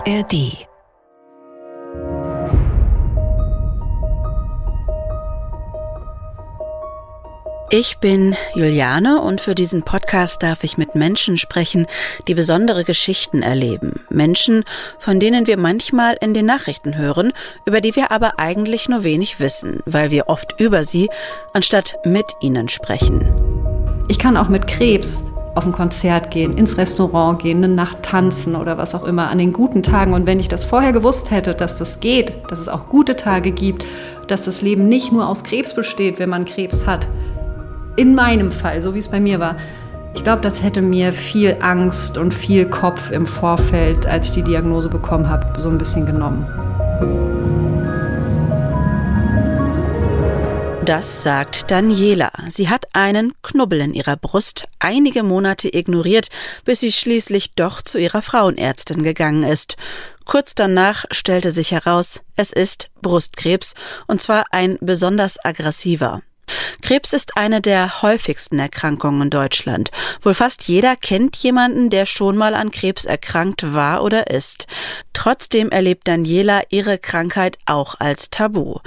ARD Ich bin Juliane und für diesen Podcast darf ich mit Menschen sprechen, die besondere Geschichten erleben. Menschen, von denen wir manchmal in den Nachrichten hören, über die wir aber eigentlich nur wenig wissen, weil wir oft über sie anstatt mit ihnen sprechen. Ich kann auch mit Krebs auf ein Konzert gehen, ins Restaurant gehen, eine Nacht tanzen oder was auch immer an den guten Tagen. Und wenn ich das vorher gewusst hätte, dass das geht, dass es auch gute Tage gibt, dass das Leben nicht nur aus Krebs besteht, wenn man Krebs hat, in meinem Fall, so wie es bei mir war, ich glaube, das hätte mir viel Angst und viel Kopf im Vorfeld, als ich die Diagnose bekommen habe, so ein bisschen genommen. Das sagt Daniela. Sie hat einen Knubbel in ihrer Brust einige Monate ignoriert, bis sie schließlich doch zu ihrer Frauenärztin gegangen ist. Kurz danach stellte sich heraus, es ist Brustkrebs, und zwar ein besonders aggressiver. Krebs ist eine der häufigsten Erkrankungen in Deutschland. Wohl fast jeder kennt jemanden, der schon mal an Krebs erkrankt war oder ist. Trotzdem erlebt Daniela ihre Krankheit auch als Tabu.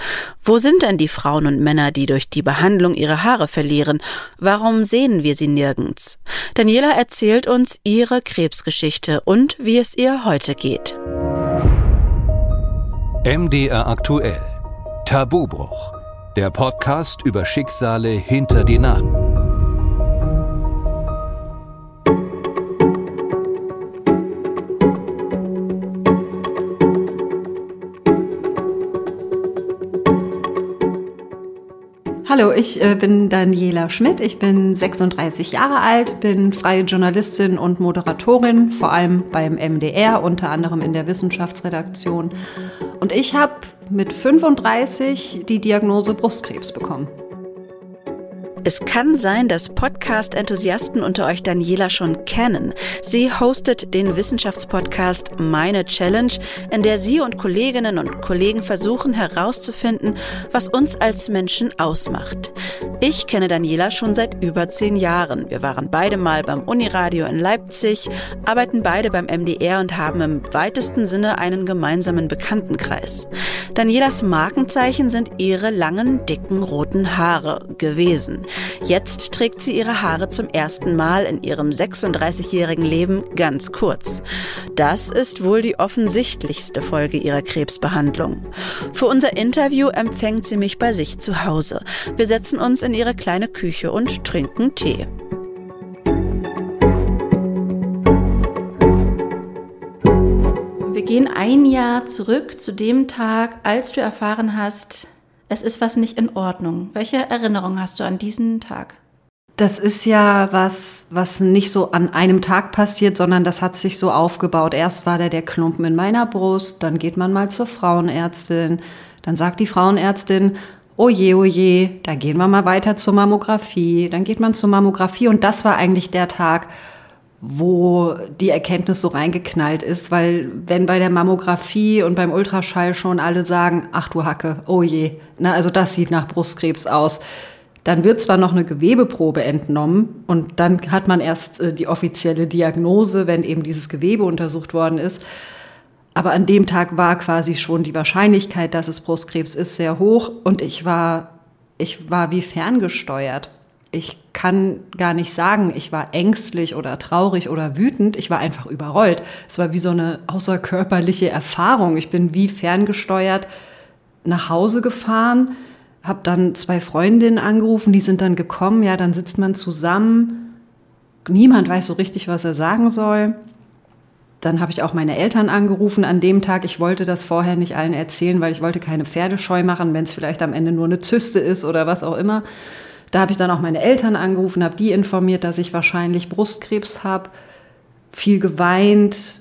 Wo sind denn die Frauen und Männer, die durch die Behandlung ihre Haare verlieren? Warum sehen wir sie nirgends? Daniela erzählt uns ihre Krebsgeschichte und wie es ihr heute geht. MDR aktuell. Tabubruch der Podcast über Schicksale hinter die Nacht. Hallo, ich äh, bin Daniela Schmidt. Ich bin 36 Jahre alt, bin freie Journalistin und Moderatorin, vor allem beim MDR, unter anderem in der Wissenschaftsredaktion. Und ich habe mit 35 die Diagnose Brustkrebs bekommen. Es kann sein, dass Podcast-Enthusiasten unter euch Daniela schon kennen. Sie hostet den Wissenschaftspodcast Meine Challenge, in der sie und Kolleginnen und Kollegen versuchen herauszufinden, was uns als Menschen ausmacht. Ich kenne Daniela schon seit über zehn Jahren. Wir waren beide mal beim Uniradio in Leipzig, arbeiten beide beim MDR und haben im weitesten Sinne einen gemeinsamen Bekanntenkreis. Danielas Markenzeichen sind ihre langen, dicken, roten Haare gewesen. Jetzt trägt sie ihre Haare zum ersten Mal in ihrem 36-jährigen Leben ganz kurz. Das ist wohl die offensichtlichste Folge ihrer Krebsbehandlung. Für unser Interview empfängt sie mich bei sich zu Hause. Wir setzen uns in ihre kleine Küche und trinken Tee. Wir gehen ein Jahr zurück zu dem Tag, als du erfahren hast, es ist was nicht in Ordnung. Welche Erinnerung hast du an diesen Tag? Das ist ja was, was nicht so an einem Tag passiert, sondern das hat sich so aufgebaut. Erst war da der Klumpen in meiner Brust, dann geht man mal zur Frauenärztin, dann sagt die Frauenärztin, oh je, oh da gehen wir mal weiter zur Mammographie, dann geht man zur Mammographie und das war eigentlich der Tag, wo die Erkenntnis so reingeknallt ist, weil wenn bei der Mammographie und beim Ultraschall schon alle sagen, ach du Hacke, oh je, na, also das sieht nach Brustkrebs aus, dann wird zwar noch eine Gewebeprobe entnommen und dann hat man erst äh, die offizielle Diagnose, wenn eben dieses Gewebe untersucht worden ist. Aber an dem Tag war quasi schon die Wahrscheinlichkeit, dass es Brustkrebs ist, sehr hoch und ich war, ich war wie ferngesteuert ich kann gar nicht sagen, ich war ängstlich oder traurig oder wütend. Ich war einfach überrollt. Es war wie so eine außerkörperliche Erfahrung. Ich bin wie ferngesteuert nach Hause gefahren, habe dann zwei Freundinnen angerufen, die sind dann gekommen. Ja, dann sitzt man zusammen. Niemand weiß so richtig, was er sagen soll. Dann habe ich auch meine Eltern angerufen an dem Tag. Ich wollte das vorher nicht allen erzählen, weil ich wollte keine Pferdescheu machen, wenn es vielleicht am Ende nur eine Zyste ist oder was auch immer. Da habe ich dann auch meine Eltern angerufen, habe die informiert, dass ich wahrscheinlich Brustkrebs habe, viel geweint.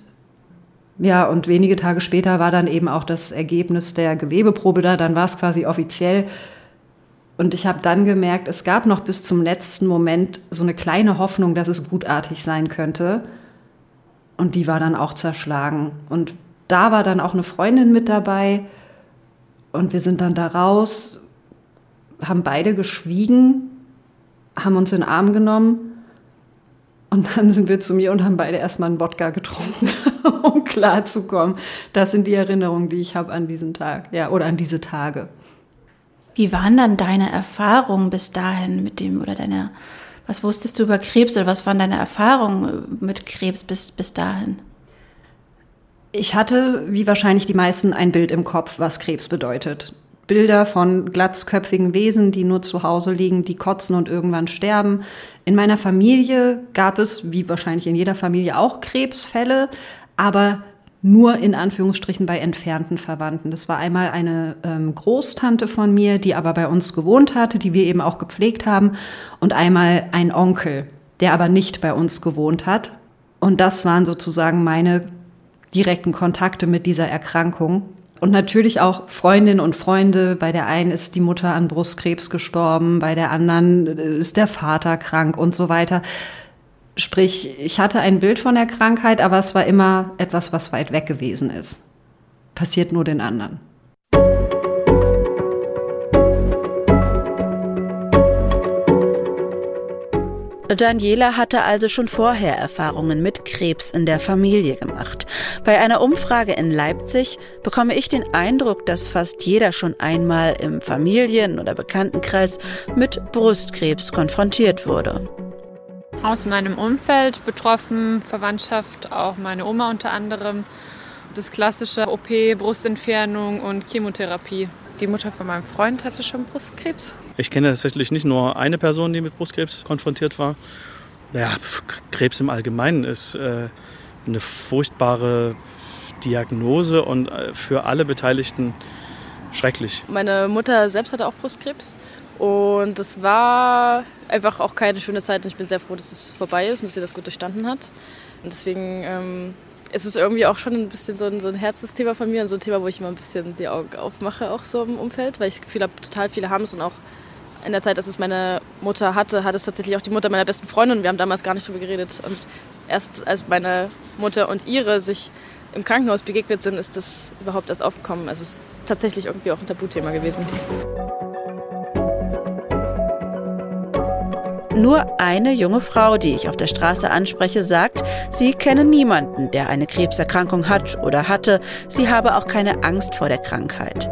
Ja, und wenige Tage später war dann eben auch das Ergebnis der Gewebeprobe da, dann war es quasi offiziell. Und ich habe dann gemerkt, es gab noch bis zum letzten Moment so eine kleine Hoffnung, dass es gutartig sein könnte. Und die war dann auch zerschlagen. Und da war dann auch eine Freundin mit dabei. Und wir sind dann da raus, haben beide geschwiegen, haben uns in den Arm genommen und dann sind wir zu mir und haben beide erstmal einen Wodka getrunken. um klarzukommen. Das sind die Erinnerungen, die ich habe an diesen Tag, ja, oder an diese Tage. Wie waren dann deine Erfahrungen bis dahin mit dem oder deine, was wusstest du über Krebs oder was waren deine Erfahrungen mit Krebs bis, bis dahin? Ich hatte, wie wahrscheinlich die meisten, ein Bild im Kopf, was Krebs bedeutet. Bilder von glatzköpfigen Wesen, die nur zu Hause liegen, die kotzen und irgendwann sterben. In meiner Familie gab es, wie wahrscheinlich in jeder Familie, auch Krebsfälle, aber nur in Anführungsstrichen bei entfernten Verwandten. Das war einmal eine ähm, Großtante von mir, die aber bei uns gewohnt hatte, die wir eben auch gepflegt haben, und einmal ein Onkel, der aber nicht bei uns gewohnt hat. Und das waren sozusagen meine direkten Kontakte mit dieser Erkrankung. Und natürlich auch Freundinnen und Freunde. Bei der einen ist die Mutter an Brustkrebs gestorben, bei der anderen ist der Vater krank und so weiter. Sprich, ich hatte ein Bild von der Krankheit, aber es war immer etwas, was weit weg gewesen ist. Passiert nur den anderen. Daniela hatte also schon vorher Erfahrungen mit Krebs in der Familie gemacht. Bei einer Umfrage in Leipzig bekomme ich den Eindruck, dass fast jeder schon einmal im Familien- oder Bekanntenkreis mit Brustkrebs konfrontiert wurde. Aus meinem Umfeld betroffen, Verwandtschaft, auch meine Oma unter anderem. Das klassische OP, Brustentfernung und Chemotherapie. Die Mutter von meinem Freund hatte schon Brustkrebs. Ich kenne tatsächlich nicht nur eine Person, die mit Brustkrebs konfrontiert war. Ja, Krebs im Allgemeinen ist äh, eine furchtbare Diagnose und äh, für alle Beteiligten schrecklich. Meine Mutter selbst hatte auch Brustkrebs und es war einfach auch keine schöne Zeit und ich bin sehr froh, dass es vorbei ist und dass sie das gut durchstanden hat. Und deswegen ähm, ist es irgendwie auch schon ein bisschen so ein, so ein Herzensthema von mir und so ein Thema, wo ich immer ein bisschen die Augen aufmache, auch so im Umfeld, weil ich das Gefühl habe, total viele haben es und auch in der Zeit, dass es meine Mutter hatte, hat es tatsächlich auch die Mutter meiner besten Freundin und wir haben damals gar nicht drüber geredet. Und erst als meine Mutter und ihre sich im Krankenhaus begegnet sind, ist das überhaupt erst aufgekommen. Also es ist tatsächlich irgendwie auch ein Tabuthema gewesen. Nur eine junge Frau, die ich auf der Straße anspreche, sagt, sie kenne niemanden, der eine Krebserkrankung hat oder hatte. Sie habe auch keine Angst vor der Krankheit.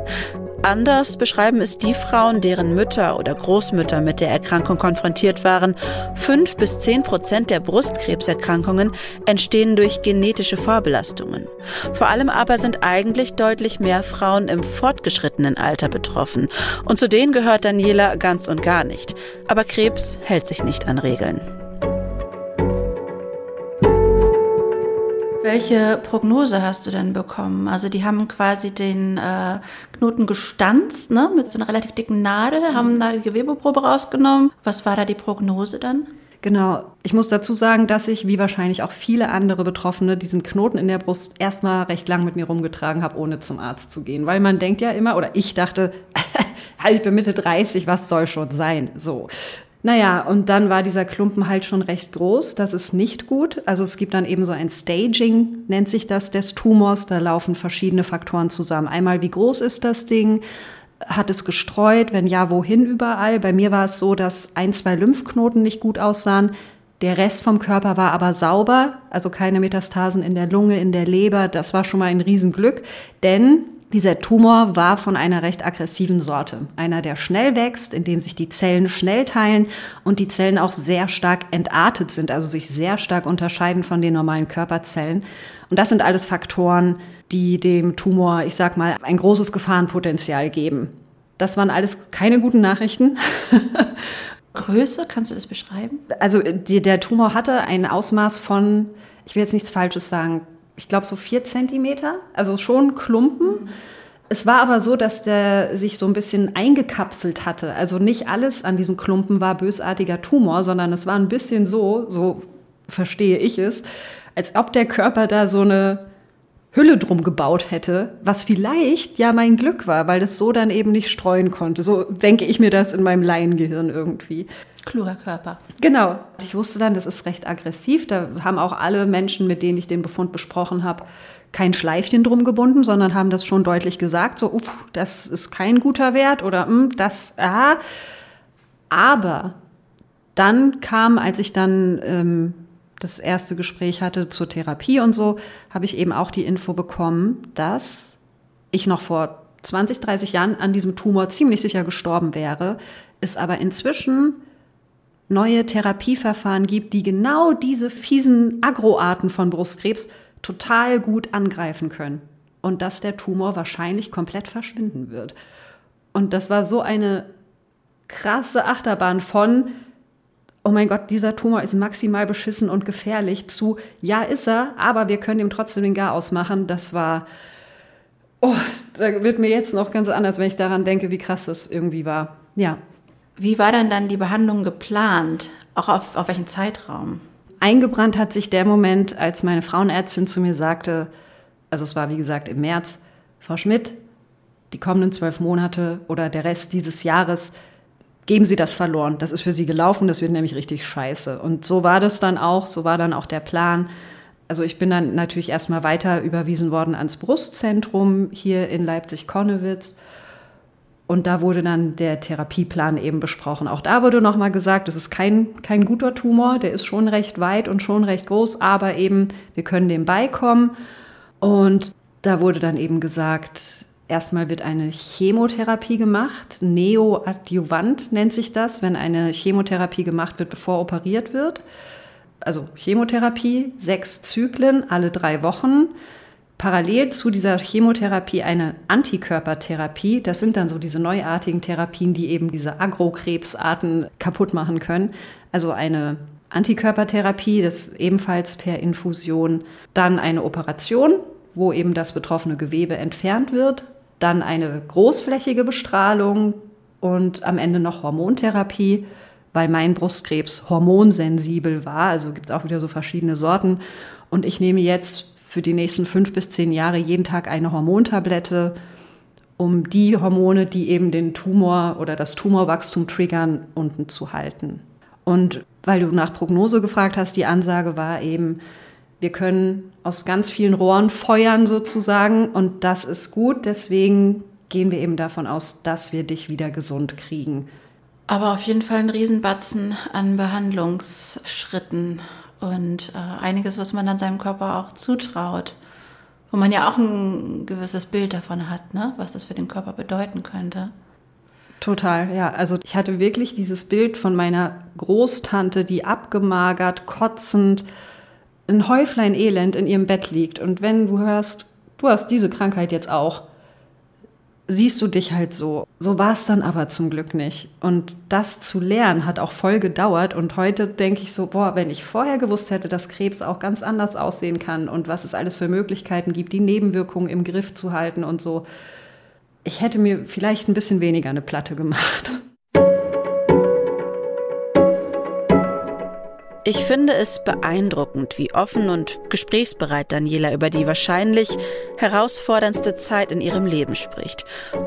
Anders beschreiben es die Frauen, deren Mütter oder Großmütter mit der Erkrankung konfrontiert waren. Fünf bis zehn Prozent der Brustkrebserkrankungen entstehen durch genetische Vorbelastungen. Vor allem aber sind eigentlich deutlich mehr Frauen im fortgeschrittenen Alter betroffen. Und zu denen gehört Daniela ganz und gar nicht. Aber Krebs hält sich nicht an Regeln. Welche Prognose hast du denn bekommen? Also die haben quasi den äh, Knoten gestanzt, ne, mit so einer relativ dicken Nadel, haben da die Gewebeprobe rausgenommen. Was war da die Prognose dann? Genau. Ich muss dazu sagen, dass ich, wie wahrscheinlich auch viele andere Betroffene, diesen Knoten in der Brust erstmal recht lang mit mir rumgetragen habe, ohne zum Arzt zu gehen. Weil man denkt ja immer, oder ich dachte, ich bin Mitte 30, was soll schon sein? So. Naja, und dann war dieser Klumpen halt schon recht groß. Das ist nicht gut. Also es gibt dann eben so ein Staging, nennt sich das, des Tumors. Da laufen verschiedene Faktoren zusammen. Einmal, wie groß ist das Ding? Hat es gestreut? Wenn ja, wohin überall? Bei mir war es so, dass ein, zwei Lymphknoten nicht gut aussahen. Der Rest vom Körper war aber sauber, also keine Metastasen in der Lunge, in der Leber. Das war schon mal ein Riesenglück, denn dieser Tumor war von einer recht aggressiven Sorte. Einer, der schnell wächst, in dem sich die Zellen schnell teilen und die Zellen auch sehr stark entartet sind, also sich sehr stark unterscheiden von den normalen Körperzellen. Und das sind alles Faktoren, die dem Tumor, ich sag mal, ein großes Gefahrenpotenzial geben. Das waren alles keine guten Nachrichten. Größe, kannst du das beschreiben? Also die, der Tumor hatte ein Ausmaß von, ich will jetzt nichts Falsches sagen, ich glaube, so vier Zentimeter, also schon Klumpen. Mhm. Es war aber so, dass der sich so ein bisschen eingekapselt hatte. Also nicht alles an diesem Klumpen war bösartiger Tumor, sondern es war ein bisschen so, so verstehe ich es, als ob der Körper da so eine Hülle drum gebaut hätte, was vielleicht ja mein Glück war, weil das so dann eben nicht streuen konnte. So denke ich mir das in meinem Laiengehirn irgendwie. Kluger Körper. Genau. Ich wusste dann, das ist recht aggressiv. Da haben auch alle Menschen, mit denen ich den Befund besprochen habe, kein Schleifchen drum gebunden, sondern haben das schon deutlich gesagt, so, up, das ist kein guter Wert oder mm, das, ah. Aber dann kam, als ich dann ähm, das erste Gespräch hatte zur Therapie und so, habe ich eben auch die Info bekommen, dass ich noch vor 20, 30 Jahren an diesem Tumor ziemlich sicher gestorben wäre, es aber inzwischen neue Therapieverfahren gibt, die genau diese fiesen Agroarten von Brustkrebs total gut angreifen können. Und dass der Tumor wahrscheinlich komplett verschwinden wird. Und das war so eine krasse Achterbahn von, oh mein Gott, dieser Tumor ist maximal beschissen und gefährlich, zu, ja, ist er, aber wir können ihm trotzdem den Gar ausmachen. Das war, oh, da wird mir jetzt noch ganz anders, wenn ich daran denke, wie krass das irgendwie war. Ja. Wie war denn dann die Behandlung geplant? Auch auf, auf welchen Zeitraum? Eingebrannt hat sich der Moment, als meine Frauenärztin zu mir sagte, also es war wie gesagt im März, Frau Schmidt, die kommenden zwölf Monate oder der Rest dieses Jahres, geben Sie das verloren. Das ist für Sie gelaufen, das wird nämlich richtig scheiße. Und so war das dann auch, so war dann auch der Plan. Also ich bin dann natürlich erstmal weiter überwiesen worden ans Brustzentrum hier in Leipzig-Konnewitz. Und da wurde dann der Therapieplan eben besprochen. Auch da wurde nochmal gesagt, es ist kein, kein guter Tumor, der ist schon recht weit und schon recht groß, aber eben, wir können dem beikommen. Und da wurde dann eben gesagt, erstmal wird eine Chemotherapie gemacht, Neoadjuvant nennt sich das, wenn eine Chemotherapie gemacht wird, bevor operiert wird. Also Chemotherapie, sechs Zyklen, alle drei Wochen parallel zu dieser Chemotherapie eine Antikörpertherapie. Das sind dann so diese neuartigen Therapien, die eben diese Agrokrebsarten kaputt machen können. Also eine Antikörpertherapie, das ebenfalls per Infusion. Dann eine Operation, wo eben das betroffene Gewebe entfernt wird. Dann eine großflächige Bestrahlung und am Ende noch Hormontherapie, weil mein Brustkrebs hormonsensibel war. Also gibt es auch wieder so verschiedene Sorten. Und ich nehme jetzt für die nächsten fünf bis zehn Jahre jeden Tag eine Hormontablette, um die Hormone, die eben den Tumor oder das Tumorwachstum triggern, unten zu halten. Und weil du nach Prognose gefragt hast, die Ansage war eben, wir können aus ganz vielen Rohren feuern sozusagen und das ist gut. Deswegen gehen wir eben davon aus, dass wir dich wieder gesund kriegen. Aber auf jeden Fall ein Riesenbatzen an Behandlungsschritten und äh, einiges, was man dann seinem Körper auch zutraut, wo man ja auch ein gewisses Bild davon hat, ne? was das für den Körper bedeuten könnte. Total, ja. Also ich hatte wirklich dieses Bild von meiner Großtante, die abgemagert, kotzend, ein Häuflein Elend in ihrem Bett liegt. Und wenn du hörst, du hast diese Krankheit jetzt auch, siehst du dich halt so. So war es dann aber zum Glück nicht. Und das zu lernen hat auch voll gedauert. Und heute denke ich so, boah, wenn ich vorher gewusst hätte, dass Krebs auch ganz anders aussehen kann und was es alles für Möglichkeiten gibt, die Nebenwirkungen im Griff zu halten und so, ich hätte mir vielleicht ein bisschen weniger eine Platte gemacht. Ich finde es beeindruckend, wie offen und gesprächsbereit Daniela über die wahrscheinlich herausforderndste Zeit in ihrem Leben spricht.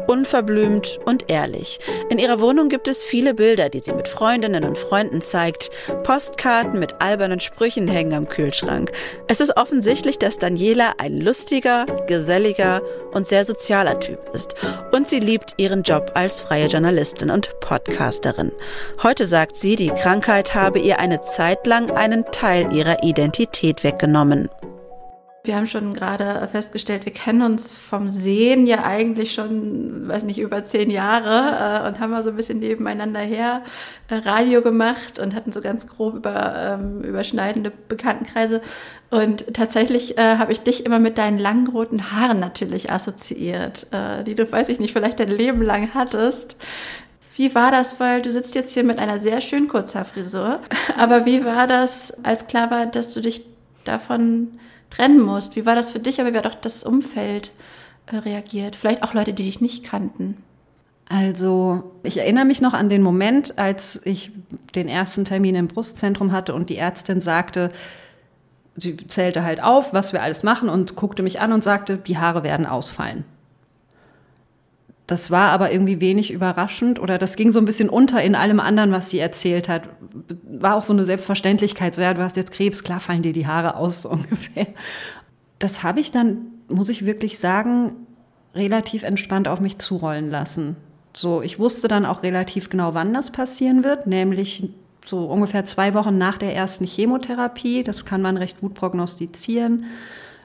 Unverblümt und ehrlich. In ihrer Wohnung gibt es viele Bilder, die sie mit Freundinnen und Freunden zeigt. Postkarten mit albernen Sprüchen hängen am Kühlschrank. Es ist offensichtlich, dass Daniela ein lustiger, geselliger und sehr sozialer Typ ist. Und sie liebt ihren Job als freie Journalistin und Podcasterin. Heute sagt sie, die Krankheit habe ihr eine Zeit lang einen Teil ihrer Identität weggenommen. Wir haben schon gerade festgestellt, wir kennen uns vom Sehen ja eigentlich schon, weiß nicht, über zehn Jahre äh, und haben mal so ein bisschen nebeneinander her äh, Radio gemacht und hatten so ganz grob über, ähm, überschneidende Bekanntenkreise. Und tatsächlich äh, habe ich dich immer mit deinen langen roten Haaren natürlich assoziiert, äh, die du, weiß ich nicht, vielleicht dein Leben lang hattest. Wie war das, weil du sitzt jetzt hier mit einer sehr schönen Kurzhaarfrisur, aber wie war das, als klar war, dass du dich davon trennen musst? Wie war das für dich, aber wie hat auch das Umfeld äh, reagiert? Vielleicht auch Leute, die dich nicht kannten. Also, ich erinnere mich noch an den Moment, als ich den ersten Termin im Brustzentrum hatte und die Ärztin sagte, sie zählte halt auf, was wir alles machen und guckte mich an und sagte, die Haare werden ausfallen. Das war aber irgendwie wenig überraschend oder das ging so ein bisschen unter in allem anderen, was sie erzählt hat. War auch so eine Selbstverständlichkeit, so ja, du hast jetzt Krebs, klar fallen dir die Haare aus, so ungefähr. Das habe ich dann, muss ich wirklich sagen, relativ entspannt auf mich zurollen lassen. So, ich wusste dann auch relativ genau, wann das passieren wird, nämlich so ungefähr zwei Wochen nach der ersten Chemotherapie. Das kann man recht gut prognostizieren.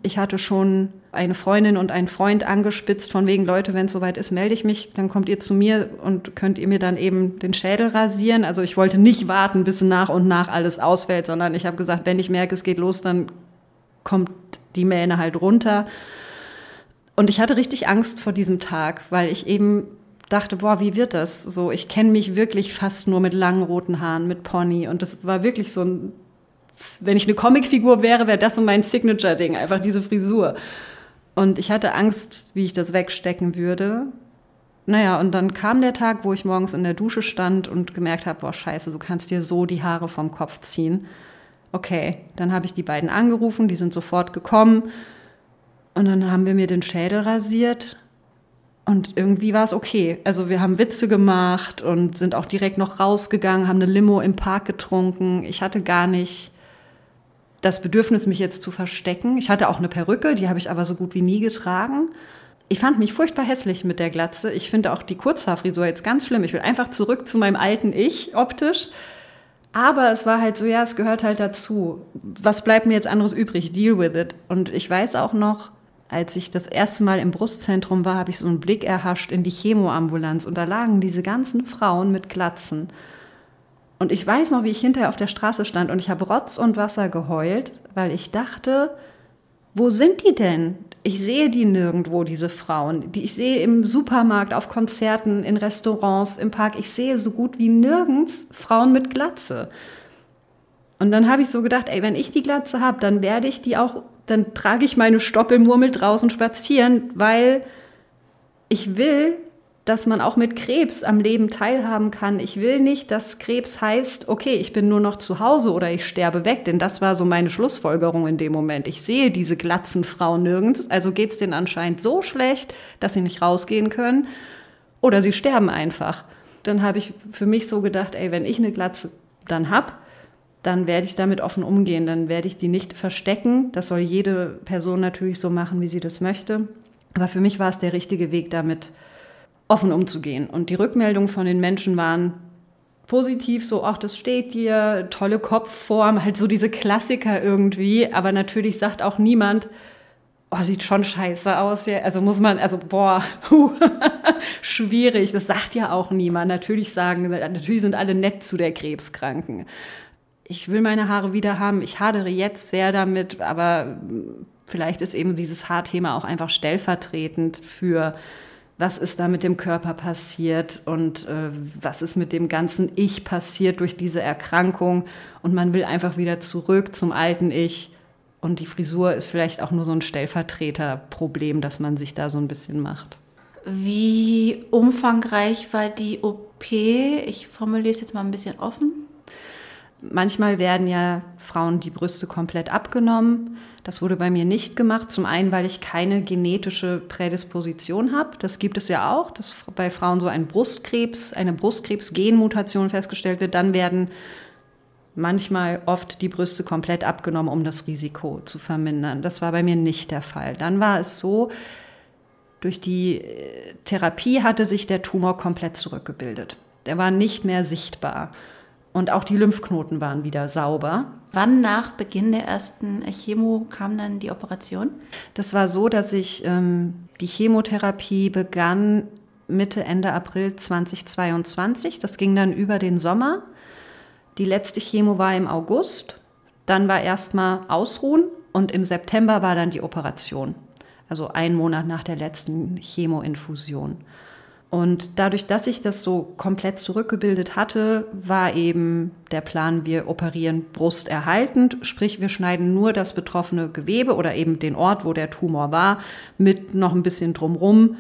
Ich hatte schon eine Freundin und einen Freund angespitzt, von wegen, Leute, wenn es soweit ist, melde ich mich, dann kommt ihr zu mir und könnt ihr mir dann eben den Schädel rasieren. Also ich wollte nicht warten, bis nach und nach alles ausfällt, sondern ich habe gesagt, wenn ich merke, es geht los, dann kommt die Mähne halt runter. Und ich hatte richtig Angst vor diesem Tag, weil ich eben dachte, boah, wie wird das? So, ich kenne mich wirklich fast nur mit langen roten Haaren, mit Pony. Und das war wirklich so ein wenn ich eine Comicfigur wäre, wäre das so mein Signature-Ding, einfach diese Frisur. Und ich hatte Angst, wie ich das wegstecken würde. Naja, und dann kam der Tag, wo ich morgens in der Dusche stand und gemerkt habe, boah, scheiße, du kannst dir so die Haare vom Kopf ziehen. Okay, dann habe ich die beiden angerufen, die sind sofort gekommen. Und dann haben wir mir den Schädel rasiert. Und irgendwie war es okay. Also wir haben Witze gemacht und sind auch direkt noch rausgegangen, haben eine Limo im Park getrunken. Ich hatte gar nicht das Bedürfnis, mich jetzt zu verstecken. Ich hatte auch eine Perücke, die habe ich aber so gut wie nie getragen. Ich fand mich furchtbar hässlich mit der Glatze. Ich finde auch die Kurzhaarfrisur jetzt ganz schlimm. Ich will einfach zurück zu meinem alten Ich optisch. Aber es war halt so, ja, es gehört halt dazu. Was bleibt mir jetzt anderes übrig? Deal with it. Und ich weiß auch noch, als ich das erste Mal im Brustzentrum war, habe ich so einen Blick erhascht in die Chemoambulanz und da lagen diese ganzen Frauen mit Glatzen. Und ich weiß noch, wie ich hinterher auf der Straße stand und ich habe Rotz und Wasser geheult, weil ich dachte, wo sind die denn? Ich sehe die nirgendwo, diese Frauen. Die ich sehe im Supermarkt, auf Konzerten, in Restaurants, im Park. Ich sehe so gut wie nirgends Frauen mit Glatze. Und dann habe ich so gedacht, ey, wenn ich die Glatze habe, dann werde ich die auch, dann trage ich meine Stoppelmurmel draußen spazieren, weil ich will, dass man auch mit Krebs am Leben teilhaben kann. Ich will nicht, dass Krebs heißt, okay, ich bin nur noch zu Hause oder ich sterbe weg, denn das war so meine Schlussfolgerung in dem Moment. Ich sehe diese glatzen Frauen nirgends, also geht es denen anscheinend so schlecht, dass sie nicht rausgehen können oder sie sterben einfach. Dann habe ich für mich so gedacht, ey, wenn ich eine Glatze dann habe, dann werde ich damit offen umgehen, dann werde ich die nicht verstecken. Das soll jede Person natürlich so machen, wie sie das möchte. Aber für mich war es der richtige Weg, damit offen umzugehen. Und die Rückmeldungen von den Menschen waren positiv, so, ach, das steht dir, tolle Kopfform, halt so diese Klassiker irgendwie. Aber natürlich sagt auch niemand, oh, sieht schon scheiße aus. Ja. Also muss man, also boah, schwierig. Das sagt ja auch niemand. Natürlich sagen, natürlich sind alle nett zu der Krebskranken. Ich will meine Haare wieder haben. Ich hadere jetzt sehr damit, aber vielleicht ist eben dieses Haarthema auch einfach stellvertretend für was ist da mit dem Körper passiert und äh, was ist mit dem ganzen Ich passiert durch diese Erkrankung. Und man will einfach wieder zurück zum alten Ich. Und die Frisur ist vielleicht auch nur so ein Stellvertreterproblem, dass man sich da so ein bisschen macht. Wie umfangreich war die OP? Ich formuliere es jetzt mal ein bisschen offen. Manchmal werden ja Frauen die Brüste komplett abgenommen. Das wurde bei mir nicht gemacht. Zum einen, weil ich keine genetische Prädisposition habe. Das gibt es ja auch, dass bei Frauen so ein Brustkrebs, eine Brustkrebs-Genmutation festgestellt wird. Dann werden manchmal oft die Brüste komplett abgenommen, um das Risiko zu vermindern. Das war bei mir nicht der Fall. Dann war es so, durch die äh, Therapie hatte sich der Tumor komplett zurückgebildet. Der war nicht mehr sichtbar. Und auch die Lymphknoten waren wieder sauber. Wann nach Beginn der ersten Chemo kam dann die Operation? Das war so, dass ich ähm, die Chemotherapie begann Mitte, Ende April 2022. Das ging dann über den Sommer. Die letzte Chemo war im August. Dann war erstmal Ausruhen und im September war dann die Operation. Also ein Monat nach der letzten Chemoinfusion. Und dadurch, dass ich das so komplett zurückgebildet hatte, war eben der Plan, wir operieren brusterhaltend, sprich wir schneiden nur das betroffene Gewebe oder eben den Ort, wo der Tumor war, mit noch ein bisschen drumrum,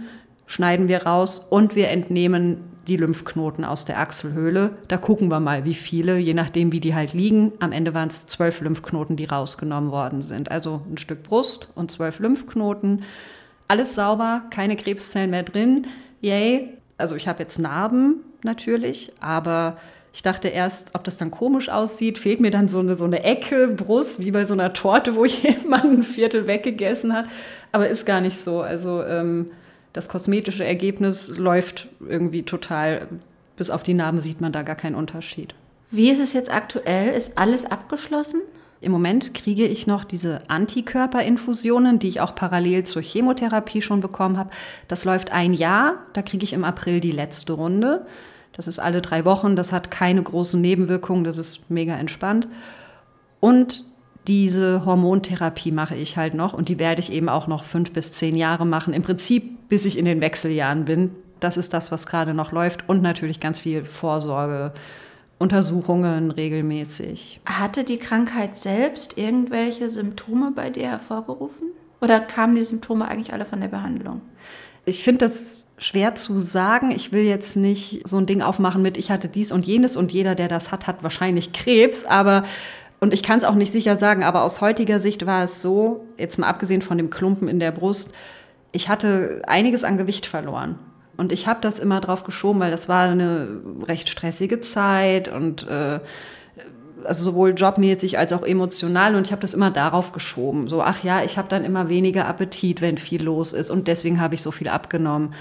schneiden wir raus und wir entnehmen die Lymphknoten aus der Achselhöhle. Da gucken wir mal, wie viele, je nachdem, wie die halt liegen. Am Ende waren es zwölf Lymphknoten, die rausgenommen worden sind. Also ein Stück Brust und zwölf Lymphknoten. Alles sauber, keine Krebszellen mehr drin yay. Also ich habe jetzt Narben natürlich, aber ich dachte erst, ob das dann komisch aussieht, fehlt mir dann so eine, so eine Ecke, Brust, wie bei so einer Torte, wo jemand ein Viertel weggegessen hat. Aber ist gar nicht so. Also ähm, das kosmetische Ergebnis läuft irgendwie total, bis auf die Narben sieht man da gar keinen Unterschied. Wie ist es jetzt aktuell? Ist alles abgeschlossen? Im Moment kriege ich noch diese Antikörperinfusionen, die ich auch parallel zur Chemotherapie schon bekommen habe. Das läuft ein Jahr. Da kriege ich im April die letzte Runde. Das ist alle drei Wochen. Das hat keine großen Nebenwirkungen. Das ist mega entspannt. Und diese Hormontherapie mache ich halt noch. Und die werde ich eben auch noch fünf bis zehn Jahre machen. Im Prinzip, bis ich in den Wechseljahren bin. Das ist das, was gerade noch läuft. Und natürlich ganz viel Vorsorge Untersuchungen regelmäßig. Hatte die Krankheit selbst irgendwelche Symptome bei dir hervorgerufen? Oder kamen die Symptome eigentlich alle von der Behandlung? Ich finde das schwer zu sagen. Ich will jetzt nicht so ein Ding aufmachen mit, ich hatte dies und jenes und jeder, der das hat, hat wahrscheinlich Krebs. Aber, und ich kann es auch nicht sicher sagen, aber aus heutiger Sicht war es so, jetzt mal abgesehen von dem Klumpen in der Brust, ich hatte einiges an Gewicht verloren. Und ich habe das immer drauf geschoben, weil das war eine recht stressige Zeit und äh, also sowohl jobmäßig als auch emotional und ich habe das immer darauf geschoben. So, ach ja, ich habe dann immer weniger Appetit, wenn viel los ist und deswegen habe ich so viel abgenommen.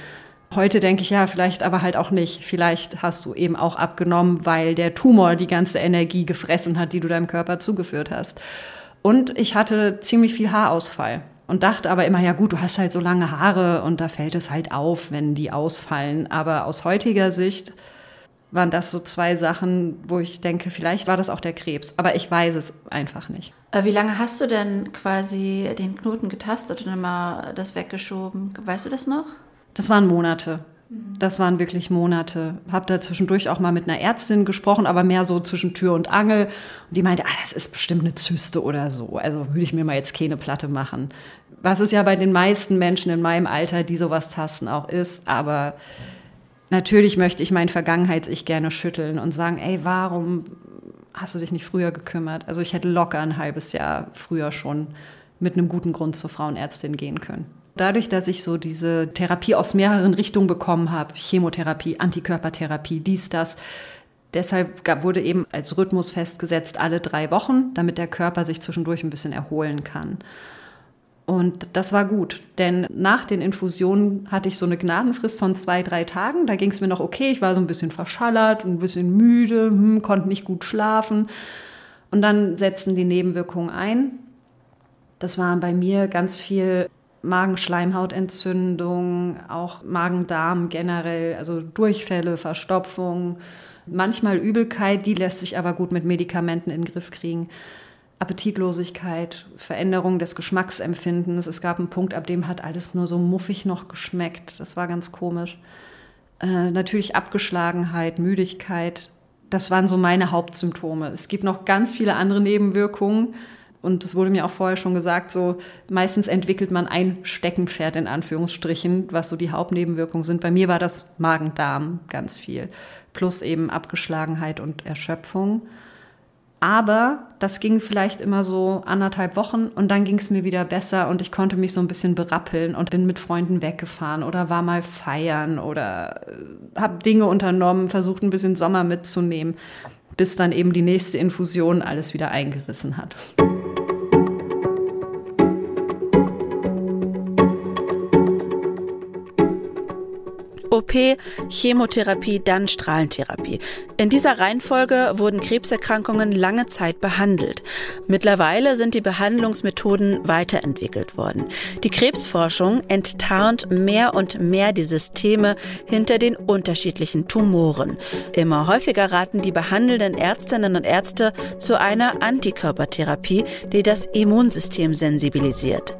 Heute denke ich ja, vielleicht aber halt auch nicht. Vielleicht hast du eben auch abgenommen, weil der Tumor die ganze Energie gefressen hat, die du deinem Körper zugeführt hast. Und ich hatte ziemlich viel Haarausfall und dachte aber immer, ja gut, du hast halt so lange Haare und da fällt es halt auf, wenn die ausfallen. Aber aus heutiger Sicht waren das so zwei Sachen, wo ich denke, vielleicht war das auch der Krebs. Aber ich weiß es einfach nicht. Äh, wie lange hast du denn quasi den Knoten getastet und immer das weggeschoben? Weißt du das noch? Das waren Monate. Das waren wirklich Monate. Hab da zwischendurch auch mal mit einer Ärztin gesprochen, aber mehr so zwischen Tür und Angel. Und die meinte, ah, das ist bestimmt eine Zyste oder so. Also würde ich mir mal jetzt keine Platte machen. Was es ja bei den meisten Menschen in meinem Alter, die sowas tasten, auch ist. Aber natürlich möchte ich mein Vergangenheits-Ich gerne schütteln und sagen, ey, warum hast du dich nicht früher gekümmert? Also ich hätte locker ein halbes Jahr früher schon mit einem guten Grund zur Frauenärztin gehen können. Dadurch, dass ich so diese Therapie aus mehreren Richtungen bekommen habe, Chemotherapie, Antikörpertherapie, dies, das, deshalb wurde eben als Rhythmus festgesetzt alle drei Wochen, damit der Körper sich zwischendurch ein bisschen erholen kann. Und das war gut, denn nach den Infusionen hatte ich so eine Gnadenfrist von zwei, drei Tagen. Da ging es mir noch okay. Ich war so ein bisschen verschallert, ein bisschen müde, hm, konnte nicht gut schlafen. Und dann setzten die Nebenwirkungen ein. Das war bei mir ganz viel Magenschleimhautentzündung, auch Magen-Darm generell, also Durchfälle, Verstopfung, manchmal Übelkeit, die lässt sich aber gut mit Medikamenten in den Griff kriegen. Appetitlosigkeit, Veränderung des Geschmacksempfindens. Es gab einen Punkt, ab dem hat alles nur so muffig noch geschmeckt. Das war ganz komisch. Äh, natürlich Abgeschlagenheit, Müdigkeit. Das waren so meine Hauptsymptome. Es gibt noch ganz viele andere Nebenwirkungen und es wurde mir auch vorher schon gesagt, so meistens entwickelt man ein Steckenpferd in Anführungsstrichen, was so die Hauptnebenwirkungen sind. Bei mir war das Magen-Darm ganz viel, plus eben Abgeschlagenheit und Erschöpfung. Aber das ging vielleicht immer so anderthalb Wochen und dann ging es mir wieder besser und ich konnte mich so ein bisschen berappeln und bin mit Freunden weggefahren oder war mal feiern oder äh, habe Dinge unternommen, versucht ein bisschen Sommer mitzunehmen, bis dann eben die nächste Infusion alles wieder eingerissen hat. OP, Chemotherapie, dann Strahlentherapie. In dieser Reihenfolge wurden Krebserkrankungen lange Zeit behandelt. Mittlerweile sind die Behandlungsmethoden weiterentwickelt worden. Die Krebsforschung enttarnt mehr und mehr die Systeme hinter den unterschiedlichen Tumoren. Immer häufiger raten die behandelnden Ärztinnen und Ärzte zu einer Antikörpertherapie, die das Immunsystem sensibilisiert.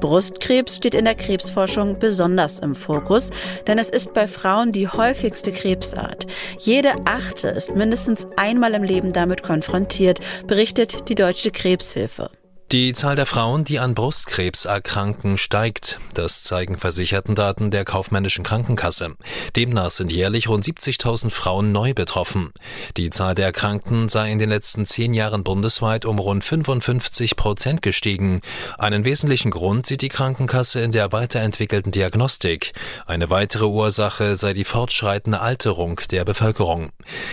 Brustkrebs steht in der Krebsforschung besonders im Fokus, denn es ist bei Frauen die häufigste Krebsart. Jede achte ist mindestens einmal im Leben damit konfrontiert, berichtet die Deutsche Krebshilfe. Die Zahl der Frauen, die an Brustkrebs erkranken, steigt. Das zeigen Versichertendaten der kaufmännischen Krankenkasse. Demnach sind jährlich rund 70.000 Frauen neu betroffen. Die Zahl der Erkrankten sei in den letzten zehn Jahren bundesweit um rund 55 Prozent gestiegen. Einen wesentlichen Grund sieht die Krankenkasse in der weiterentwickelten Diagnostik. Eine weitere Ursache sei die fortschreitende Alterung der Bevölkerung.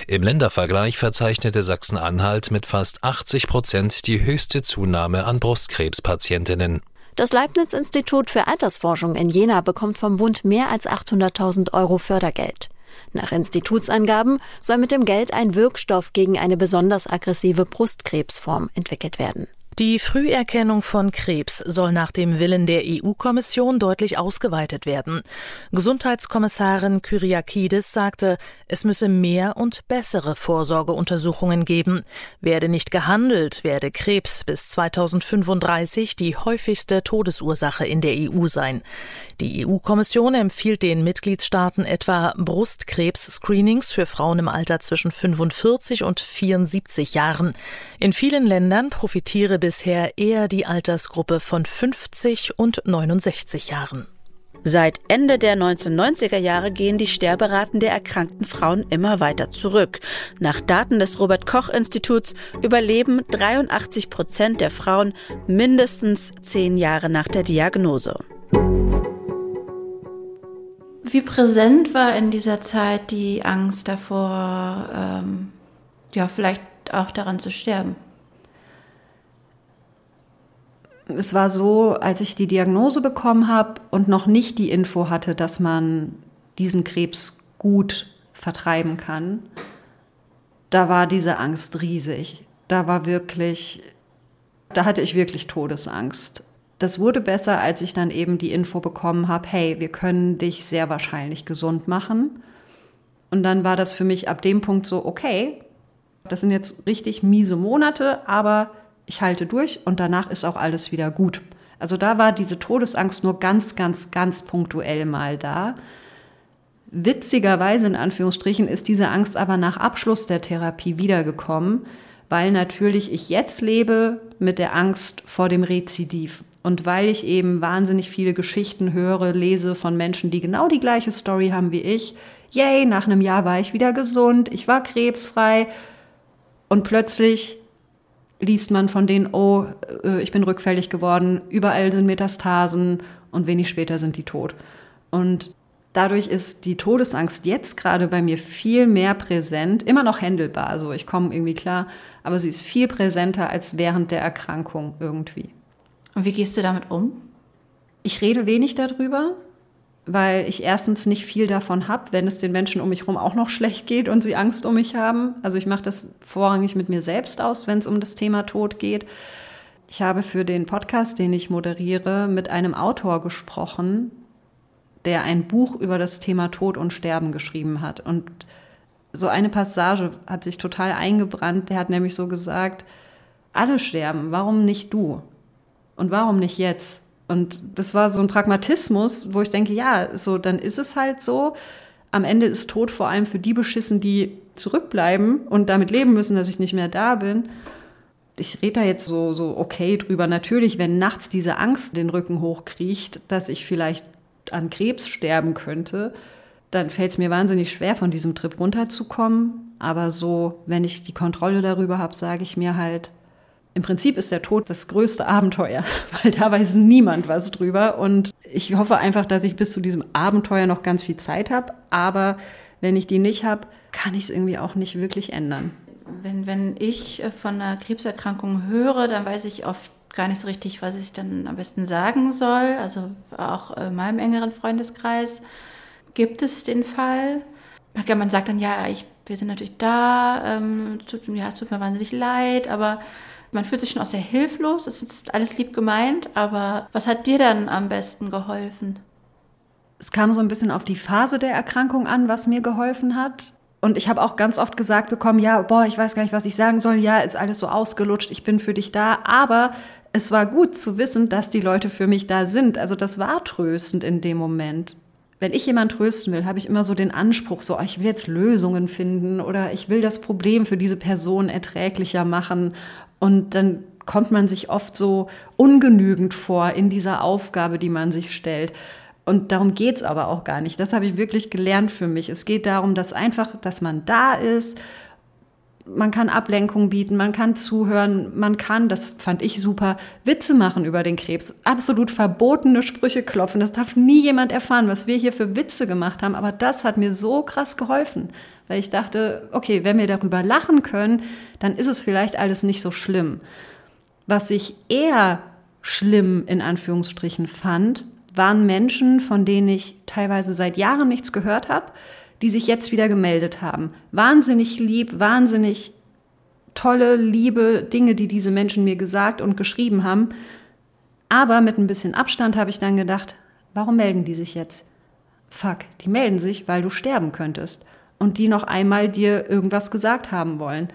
Im Ländervergleich verzeichnete Sachsen-Anhalt mit fast 80 Prozent die höchste Zunahme an Brustkrebspatientinnen. Das Leibniz-Institut für Altersforschung in Jena bekommt vom Bund mehr als 800.000 Euro Fördergeld. Nach Institutsangaben soll mit dem Geld ein Wirkstoff gegen eine besonders aggressive Brustkrebsform entwickelt werden. Die Früherkennung von Krebs soll nach dem Willen der EU-Kommission deutlich ausgeweitet werden. Gesundheitskommissarin Kyriakides sagte, es müsse mehr und bessere Vorsorgeuntersuchungen geben. Werde nicht gehandelt, werde Krebs bis 2035 die häufigste Todesursache in der EU sein. Die EU-Kommission empfiehlt den Mitgliedstaaten etwa Brustkrebs-Screenings für Frauen im Alter zwischen 45 und 74 Jahren. In vielen Ländern profitiere bisher eher die Altersgruppe von 50 und 69 Jahren. Seit Ende der 1990er Jahre gehen die Sterberaten der erkrankten Frauen immer weiter zurück. Nach Daten des Robert Koch Instituts überleben 83 Prozent der Frauen mindestens zehn Jahre nach der Diagnose. Wie präsent war in dieser Zeit die Angst davor, ähm, ja, vielleicht auch daran zu sterben? Es war so, als ich die Diagnose bekommen habe und noch nicht die Info hatte, dass man diesen Krebs gut vertreiben kann, da war diese Angst riesig. Da war wirklich, da hatte ich wirklich Todesangst. Das wurde besser, als ich dann eben die Info bekommen habe, hey, wir können dich sehr wahrscheinlich gesund machen. Und dann war das für mich ab dem Punkt so, okay, das sind jetzt richtig miese Monate, aber ich halte durch und danach ist auch alles wieder gut. Also da war diese Todesangst nur ganz, ganz, ganz punktuell mal da. Witzigerweise in Anführungsstrichen ist diese Angst aber nach Abschluss der Therapie wiedergekommen, weil natürlich ich jetzt lebe mit der Angst vor dem Rezidiv und weil ich eben wahnsinnig viele Geschichten höre, lese von Menschen, die genau die gleiche Story haben wie ich. Yay, nach einem Jahr war ich wieder gesund, ich war krebsfrei und plötzlich liest man von denen, oh, äh, ich bin rückfällig geworden, überall sind Metastasen und wenig später sind die tot. Und dadurch ist die Todesangst jetzt gerade bei mir viel mehr präsent, immer noch händelbar, also ich komme irgendwie klar, aber sie ist viel präsenter als während der Erkrankung irgendwie. Und wie gehst du damit um? Ich rede wenig darüber weil ich erstens nicht viel davon habe, wenn es den Menschen um mich herum auch noch schlecht geht und sie Angst um mich haben. Also ich mache das vorrangig mit mir selbst aus, wenn es um das Thema Tod geht. Ich habe für den Podcast, den ich moderiere, mit einem Autor gesprochen, der ein Buch über das Thema Tod und Sterben geschrieben hat. Und so eine Passage hat sich total eingebrannt. Der hat nämlich so gesagt, alle sterben, warum nicht du? Und warum nicht jetzt? Und das war so ein Pragmatismus, wo ich denke, ja, so, dann ist es halt so. Am Ende ist Tod vor allem für die beschissen, die zurückbleiben und damit leben müssen, dass ich nicht mehr da bin. Ich rede da jetzt so, so okay drüber. Natürlich, wenn nachts diese Angst den Rücken hochkriecht, dass ich vielleicht an Krebs sterben könnte, dann fällt es mir wahnsinnig schwer, von diesem Trip runterzukommen. Aber so, wenn ich die Kontrolle darüber habe, sage ich mir halt, im Prinzip ist der Tod das größte Abenteuer, weil da weiß niemand was drüber. Und ich hoffe einfach, dass ich bis zu diesem Abenteuer noch ganz viel Zeit habe. Aber wenn ich die nicht habe, kann ich es irgendwie auch nicht wirklich ändern. Wenn, wenn ich äh, von einer Krebserkrankung höre, dann weiß ich oft gar nicht so richtig, was ich dann am besten sagen soll. Also auch in meinem engeren Freundeskreis gibt es den Fall. Man sagt dann, ja, ich, wir sind natürlich da, ähm, tut, ja, es tut mir wahnsinnig leid, aber man fühlt sich schon auch sehr hilflos. Es ist alles lieb gemeint, aber was hat dir dann am besten geholfen? Es kam so ein bisschen auf die Phase der Erkrankung an, was mir geholfen hat. Und ich habe auch ganz oft gesagt bekommen, ja, boah, ich weiß gar nicht, was ich sagen soll. Ja, ist alles so ausgelutscht, ich bin für dich da. Aber es war gut zu wissen, dass die Leute für mich da sind. Also das war tröstend in dem Moment. Wenn ich jemand trösten will, habe ich immer so den Anspruch, so, oh, ich will jetzt Lösungen finden oder ich will das Problem für diese Person erträglicher machen und dann kommt man sich oft so ungenügend vor in dieser Aufgabe, die man sich stellt. Und darum geht's aber auch gar nicht. Das habe ich wirklich gelernt für mich. Es geht darum, dass einfach, dass man da ist. Man kann Ablenkung bieten, man kann zuhören, man kann, das fand ich super, Witze machen über den Krebs. Absolut verbotene Sprüche klopfen. Das darf nie jemand erfahren, was wir hier für Witze gemacht haben. Aber das hat mir so krass geholfen weil ich dachte, okay, wenn wir darüber lachen können, dann ist es vielleicht alles nicht so schlimm. Was ich eher schlimm in Anführungsstrichen fand, waren Menschen, von denen ich teilweise seit Jahren nichts gehört habe, die sich jetzt wieder gemeldet haben. Wahnsinnig lieb, wahnsinnig tolle, liebe Dinge, die diese Menschen mir gesagt und geschrieben haben. Aber mit ein bisschen Abstand habe ich dann gedacht, warum melden die sich jetzt? Fuck, die melden sich, weil du sterben könntest und die noch einmal dir irgendwas gesagt haben wollen.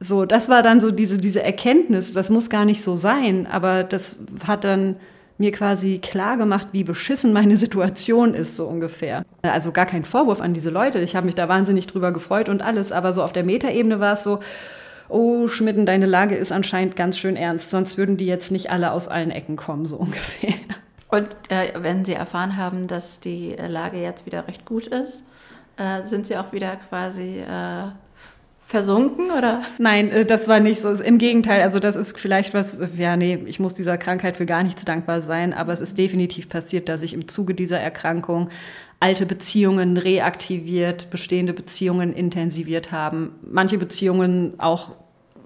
So, das war dann so diese, diese Erkenntnis, das muss gar nicht so sein, aber das hat dann mir quasi klar gemacht, wie beschissen meine Situation ist, so ungefähr. Also gar kein Vorwurf an diese Leute. Ich habe mich da wahnsinnig drüber gefreut und alles, aber so auf der Metaebene war es so, oh, Schmitten, deine Lage ist anscheinend ganz schön ernst, sonst würden die jetzt nicht alle aus allen Ecken kommen, so ungefähr. Und äh, wenn Sie erfahren haben, dass die Lage jetzt wieder recht gut ist, äh, sind Sie auch wieder quasi äh, versunken oder? Nein, äh, das war nicht so. Im Gegenteil, also das ist vielleicht was, ja, nee, ich muss dieser Krankheit für gar nichts dankbar sein, aber es ist definitiv passiert, dass ich im Zuge dieser Erkrankung alte Beziehungen reaktiviert, bestehende Beziehungen intensiviert haben. Manche Beziehungen auch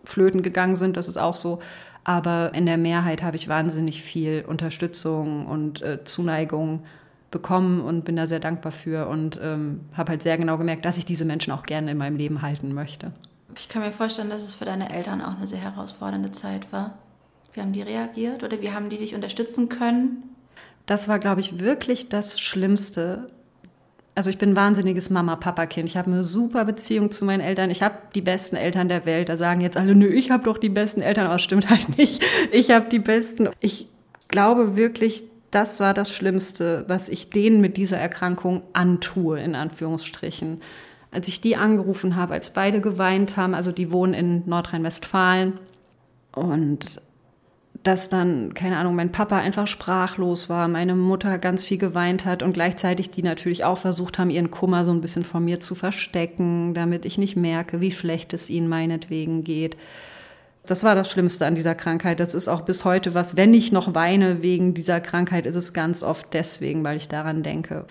flöten gegangen sind, das ist auch so. Aber in der Mehrheit habe ich wahnsinnig viel Unterstützung und äh, Zuneigung bekommen und bin da sehr dankbar für und ähm, habe halt sehr genau gemerkt, dass ich diese Menschen auch gerne in meinem Leben halten möchte. Ich kann mir vorstellen, dass es für deine Eltern auch eine sehr herausfordernde Zeit war. Wie haben die reagiert oder wie haben die dich unterstützen können? Das war, glaube ich, wirklich das Schlimmste. Also ich bin ein wahnsinniges Mama-Papa-Kind. Ich habe eine super Beziehung zu meinen Eltern. Ich habe die besten Eltern der Welt. Da sagen jetzt alle, nö, ich habe doch die besten Eltern. Aber stimmt halt nicht. Ich habe die besten. Ich glaube wirklich, das war das Schlimmste, was ich denen mit dieser Erkrankung antue, in Anführungsstrichen. Als ich die angerufen habe, als beide geweint haben, also die wohnen in Nordrhein-Westfalen und dass dann, keine Ahnung, mein Papa einfach sprachlos war, meine Mutter ganz viel geweint hat und gleichzeitig die natürlich auch versucht haben, ihren Kummer so ein bisschen von mir zu verstecken, damit ich nicht merke, wie schlecht es ihnen meinetwegen geht. Das war das Schlimmste an dieser Krankheit. Das ist auch bis heute was. Wenn ich noch weine wegen dieser Krankheit, ist es ganz oft deswegen, weil ich daran denke.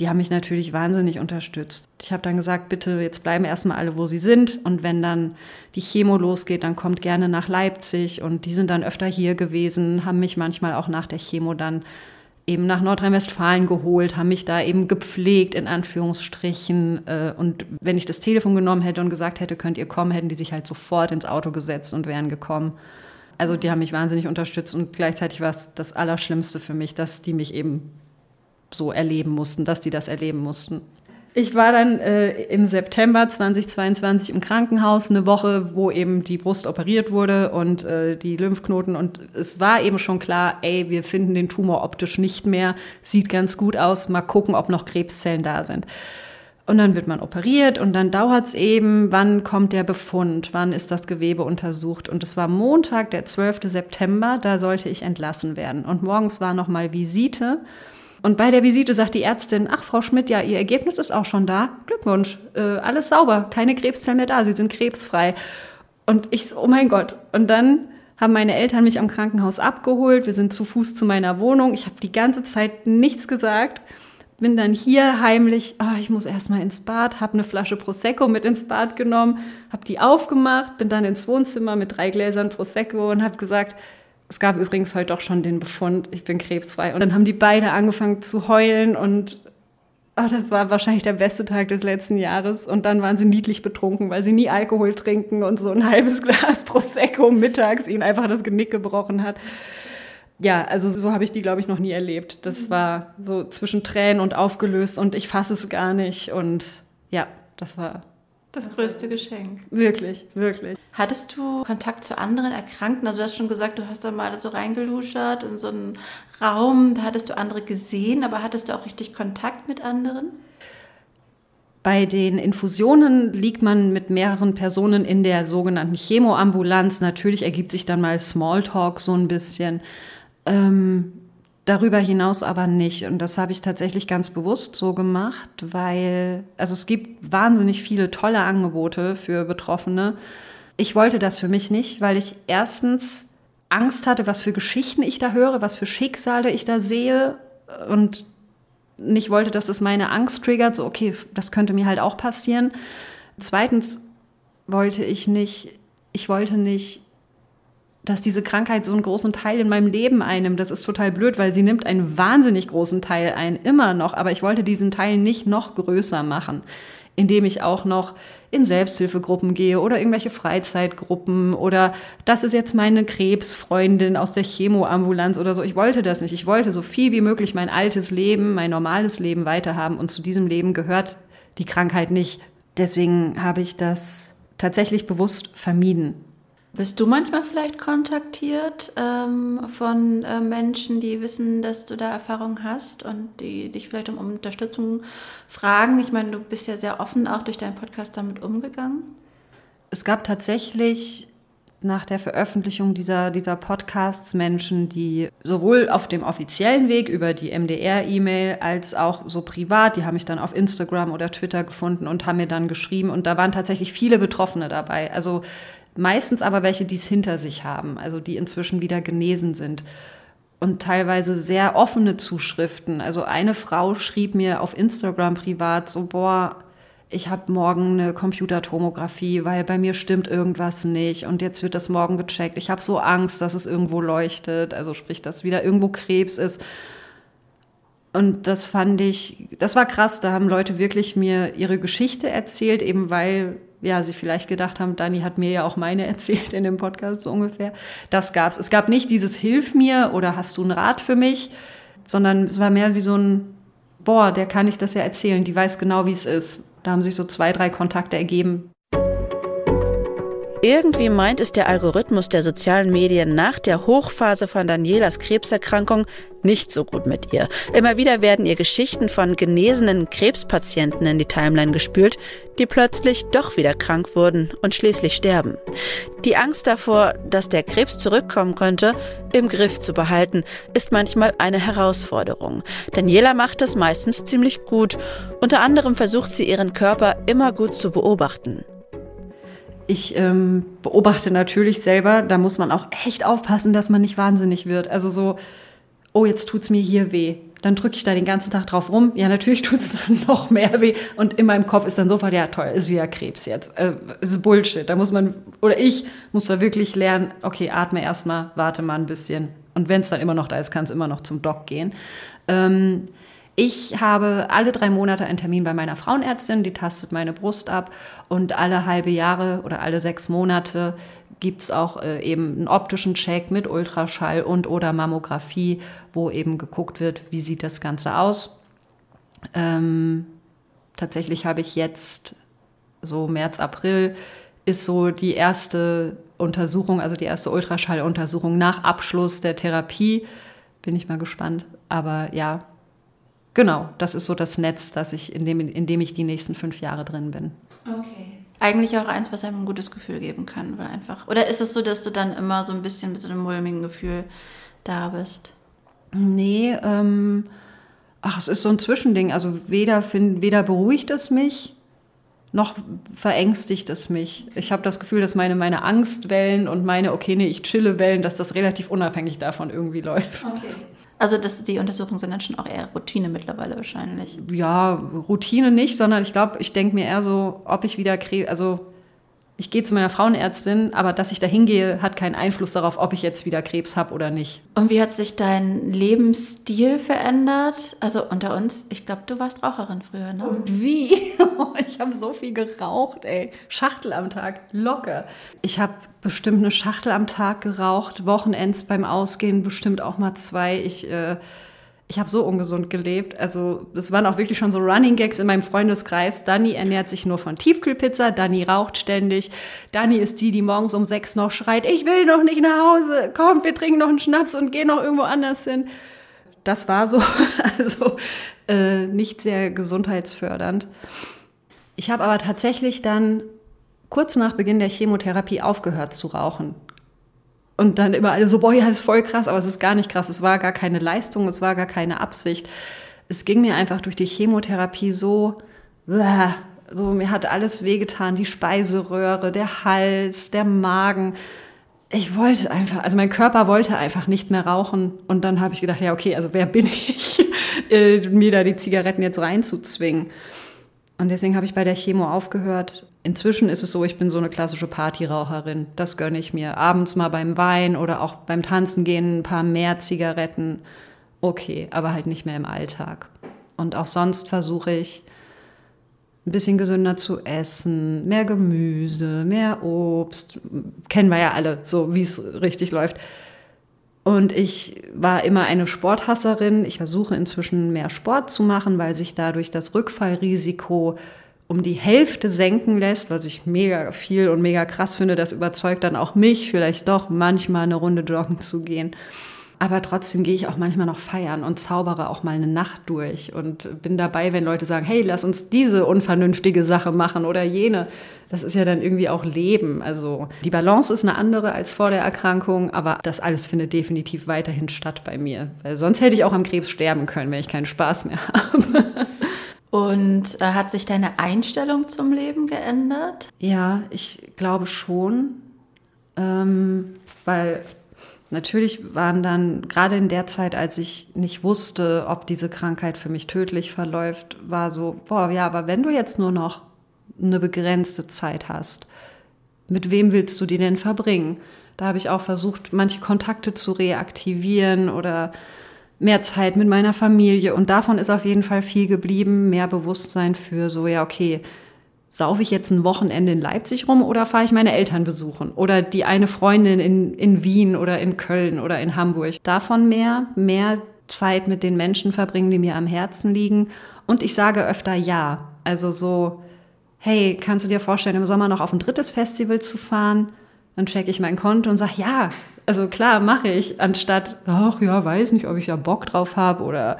Die haben mich natürlich wahnsinnig unterstützt. Ich habe dann gesagt, bitte, jetzt bleiben erstmal alle, wo sie sind. Und wenn dann die Chemo losgeht, dann kommt gerne nach Leipzig. Und die sind dann öfter hier gewesen, haben mich manchmal auch nach der Chemo dann eben nach Nordrhein-Westfalen geholt, haben mich da eben gepflegt, in Anführungsstrichen. Äh, und wenn ich das Telefon genommen hätte und gesagt hätte, könnt ihr kommen, hätten die sich halt sofort ins Auto gesetzt und wären gekommen. Also die haben mich wahnsinnig unterstützt und gleichzeitig war es das Allerschlimmste für mich, dass die mich eben so erleben mussten, dass die das erleben mussten. Ich war dann äh, im September 2022 im Krankenhaus, eine Woche, wo eben die Brust operiert wurde und äh, die Lymphknoten. Und es war eben schon klar, ey, wir finden den Tumor optisch nicht mehr, sieht ganz gut aus, mal gucken, ob noch Krebszellen da sind. Und dann wird man operiert und dann dauert es eben, wann kommt der Befund, wann ist das Gewebe untersucht. Und es war Montag, der 12. September, da sollte ich entlassen werden. Und morgens war nochmal Visite. Und bei der Visite sagt die Ärztin, ach Frau Schmidt, ja, Ihr Ergebnis ist auch schon da. Glückwunsch, äh, alles sauber, keine Krebszellen mehr da, Sie sind krebsfrei. Und ich so, oh mein Gott. Und dann haben meine Eltern mich am Krankenhaus abgeholt. Wir sind zu Fuß zu meiner Wohnung. Ich habe die ganze Zeit nichts gesagt. Bin dann hier heimlich, oh, ich muss erstmal ins Bad, habe eine Flasche Prosecco mit ins Bad genommen, habe die aufgemacht, bin dann ins Wohnzimmer mit drei Gläsern Prosecco und habe gesagt, es gab übrigens heute auch schon den Befund, ich bin krebsfrei. Und dann haben die beide angefangen zu heulen und oh, das war wahrscheinlich der beste Tag des letzten Jahres. Und dann waren sie niedlich betrunken, weil sie nie Alkohol trinken und so ein halbes Glas Prosecco mittags ihnen einfach das Genick gebrochen hat. Ja, also so habe ich die, glaube ich, noch nie erlebt. Das war so zwischen Tränen und aufgelöst und ich fasse es gar nicht. Und ja, das war das größte Geschenk. Wirklich, wirklich. Hattest du Kontakt zu anderen Erkrankten? Also du hast schon gesagt, du hast da mal so reingeluschert in so einen Raum, da hattest du andere gesehen, aber hattest du auch richtig Kontakt mit anderen? Bei den Infusionen liegt man mit mehreren Personen in der sogenannten Chemoambulanz. Natürlich ergibt sich dann mal Smalltalk so ein bisschen. Ähm, Darüber hinaus aber nicht. Und das habe ich tatsächlich ganz bewusst so gemacht, weil, also es gibt wahnsinnig viele tolle Angebote für Betroffene. Ich wollte das für mich nicht, weil ich erstens Angst hatte, was für Geschichten ich da höre, was für Schicksale ich da sehe und nicht wollte, dass es meine Angst triggert, so okay, das könnte mir halt auch passieren. Zweitens wollte ich nicht, ich wollte nicht dass diese Krankheit so einen großen Teil in meinem Leben einnimmt. Das ist total blöd, weil sie nimmt einen wahnsinnig großen Teil ein, immer noch. Aber ich wollte diesen Teil nicht noch größer machen, indem ich auch noch in Selbsthilfegruppen gehe oder irgendwelche Freizeitgruppen oder das ist jetzt meine Krebsfreundin aus der Chemoambulanz oder so. Ich wollte das nicht. Ich wollte so viel wie möglich mein altes Leben, mein normales Leben weiterhaben und zu diesem Leben gehört die Krankheit nicht. Deswegen habe ich das tatsächlich bewusst vermieden. Bist du manchmal vielleicht kontaktiert ähm, von äh, Menschen, die wissen, dass du da Erfahrung hast und die dich vielleicht um, Unterstützung fragen? Ich meine, du bist ja sehr offen auch durch deinen Podcast damit umgegangen. Es gab tatsächlich nach der Veröffentlichung dieser, dieser Podcasts Menschen, die sowohl auf dem offiziellen Weg über die MDR-E-Mail als auch so privat, die haben mich dann auf Instagram oder Twitter gefunden und haben mir dann geschrieben und da waren tatsächlich viele Betroffene dabei. Also meistens aber welche, die es hinter sich haben, also die inzwischen wieder genesen sind. Und teilweise sehr offene Zuschriften. Also eine Frau schrieb mir auf Instagram privat so, boah, ich habe morgen eine Computertomographie, weil bei mir stimmt irgendwas nicht und jetzt wird das morgen gecheckt. Ich habe so Angst, dass es irgendwo leuchtet, also sprich, dass wieder irgendwo Krebs ist. Und das fand ich, das war krass. Da haben Leute wirklich mir ihre Geschichte erzählt, eben weil ja, sie vielleicht gedacht haben, Dani hat mir ja auch meine erzählt in dem Podcast so ungefähr. Das gab's. Es gab nicht dieses Hilf mir oder hast du einen Rat für mich, sondern es war mehr wie so ein, boah, der kann ich das ja erzählen, die weiß genau, wie es ist. Da haben sich so zwei, drei Kontakte ergeben. Irgendwie meint es der Algorithmus der sozialen Medien nach der Hochphase von Danielas Krebserkrankung nicht so gut mit ihr. Immer wieder werden ihr Geschichten von genesenen Krebspatienten in die Timeline gespült, die plötzlich doch wieder krank wurden und schließlich sterben. Die Angst davor, dass der Krebs zurückkommen könnte, im Griff zu behalten, ist manchmal eine Herausforderung. Daniela macht das meistens ziemlich gut. Unter anderem versucht sie ihren Körper immer gut zu beobachten. Ich ähm, beobachte natürlich selber, da muss man auch echt aufpassen, dass man nicht wahnsinnig wird. Also so, oh, jetzt tut's mir hier weh. Dann drücke ich da den ganzen Tag drauf rum. Ja, natürlich tut's dann noch mehr weh. Und in meinem Kopf ist dann sofort, ja toll, ist wieder Krebs jetzt. Äh, ist Bullshit. Da muss man, oder ich muss da wirklich lernen, okay, atme erstmal, warte mal ein bisschen. Und wenn es dann immer noch da ist, kann es immer noch zum Doc gehen. Ähm, ich habe alle drei Monate einen Termin bei meiner Frauenärztin, die tastet meine Brust ab und alle halbe Jahre oder alle sechs Monate gibt es auch äh, eben einen optischen Check mit Ultraschall und oder Mammographie, wo eben geguckt wird, wie sieht das Ganze aus. Ähm, tatsächlich habe ich jetzt so März, April ist so die erste Untersuchung, also die erste Ultraschalluntersuchung nach Abschluss der Therapie. Bin ich mal gespannt. Aber ja, Genau, das ist so das Netz, das ich, in, dem, in dem ich die nächsten fünf Jahre drin bin. Okay. Eigentlich auch eins, was einem ein gutes Gefühl geben kann, weil einfach. Oder ist es so, dass du dann immer so ein bisschen mit so einem mulmigen Gefühl da bist? Nee, ähm, ach, es ist so ein Zwischending. Also weder, find, weder beruhigt es mich, noch verängstigt es mich. Ich habe das Gefühl, dass meine, meine Angstwellen und meine, okay, nee, ich chille Wellen, dass das relativ unabhängig davon irgendwie läuft. Okay. Also das, die Untersuchungen sind dann schon auch eher Routine mittlerweile wahrscheinlich. Ja, Routine nicht, sondern ich glaube, ich denke mir eher so, ob ich wieder Krebs, also ich gehe zu meiner Frauenärztin, aber dass ich da hingehe, hat keinen Einfluss darauf, ob ich jetzt wieder Krebs habe oder nicht. Und wie hat sich dein Lebensstil verändert? Also unter uns, ich glaube, du warst Raucherin früher, ne? Und wie? ich habe so viel geraucht, ey. Schachtel am Tag, locker. Ich habe bestimmt eine Schachtel am Tag geraucht, Wochenends beim Ausgehen bestimmt auch mal zwei. Ich äh, ich habe so ungesund gelebt. Also es waren auch wirklich schon so Running Gags in meinem Freundeskreis. Dani ernährt sich nur von Tiefkühlpizza, Dani raucht ständig. Dani ist die, die morgens um sechs noch schreit, ich will noch nicht nach Hause, komm, wir trinken noch einen Schnaps und gehen noch irgendwo anders hin. Das war so, also äh, nicht sehr gesundheitsfördernd. Ich habe aber tatsächlich dann kurz nach Beginn der Chemotherapie aufgehört zu rauchen. Und dann immer alle so, boah, ja, ist voll krass, aber es ist gar nicht krass. Es war gar keine Leistung, es war gar keine Absicht. Es ging mir einfach durch die Chemotherapie so, so mir hat alles wehgetan, die Speiseröhre, der Hals, der Magen. Ich wollte einfach, also mein Körper wollte einfach nicht mehr rauchen. Und dann habe ich gedacht, ja, okay, also wer bin ich, äh, mir da die Zigaretten jetzt reinzuzwingen? Und deswegen habe ich bei der Chemo aufgehört. Inzwischen ist es so, ich bin so eine klassische Partyraucherin. Das gönne ich mir. Abends mal beim Wein oder auch beim Tanzen gehen ein paar mehr Zigaretten. Okay, aber halt nicht mehr im Alltag. Und auch sonst versuche ich ein bisschen gesünder zu essen, mehr Gemüse, mehr Obst. Kennen wir ja alle, so wie es richtig läuft. Und ich war immer eine Sporthasserin. Ich versuche inzwischen mehr Sport zu machen, weil sich dadurch das Rückfallrisiko um die Hälfte senken lässt, was ich mega viel und mega krass finde. Das überzeugt dann auch mich, vielleicht doch manchmal eine Runde joggen zu gehen. Aber trotzdem gehe ich auch manchmal noch feiern und zaubere auch mal eine Nacht durch und bin dabei, wenn Leute sagen, hey, lass uns diese unvernünftige Sache machen oder jene. Das ist ja dann irgendwie auch Leben. Also die Balance ist eine andere als vor der Erkrankung, aber das alles findet definitiv weiterhin statt bei mir. Weil sonst hätte ich auch am Krebs sterben können, wenn ich keinen Spaß mehr habe. Und äh, hat sich deine Einstellung zum Leben geändert? Ja, ich glaube schon. Ähm, weil natürlich waren dann, gerade in der Zeit, als ich nicht wusste, ob diese Krankheit für mich tödlich verläuft, war so, boah, ja, aber wenn du jetzt nur noch eine begrenzte Zeit hast, mit wem willst du die denn verbringen? Da habe ich auch versucht, manche Kontakte zu reaktivieren oder mehr Zeit mit meiner Familie. Und davon ist auf jeden Fall viel geblieben. Mehr Bewusstsein für so, ja, okay, saufe ich jetzt ein Wochenende in Leipzig rum oder fahre ich meine Eltern besuchen? Oder die eine Freundin in, in Wien oder in Köln oder in Hamburg. Davon mehr, mehr Zeit mit den Menschen verbringen, die mir am Herzen liegen. Und ich sage öfter ja. Also so, hey, kannst du dir vorstellen, im Sommer noch auf ein drittes Festival zu fahren? Dann checke ich mein Konto und sage, ja, also klar, mache ich, anstatt, ach ja, weiß nicht, ob ich da Bock drauf habe oder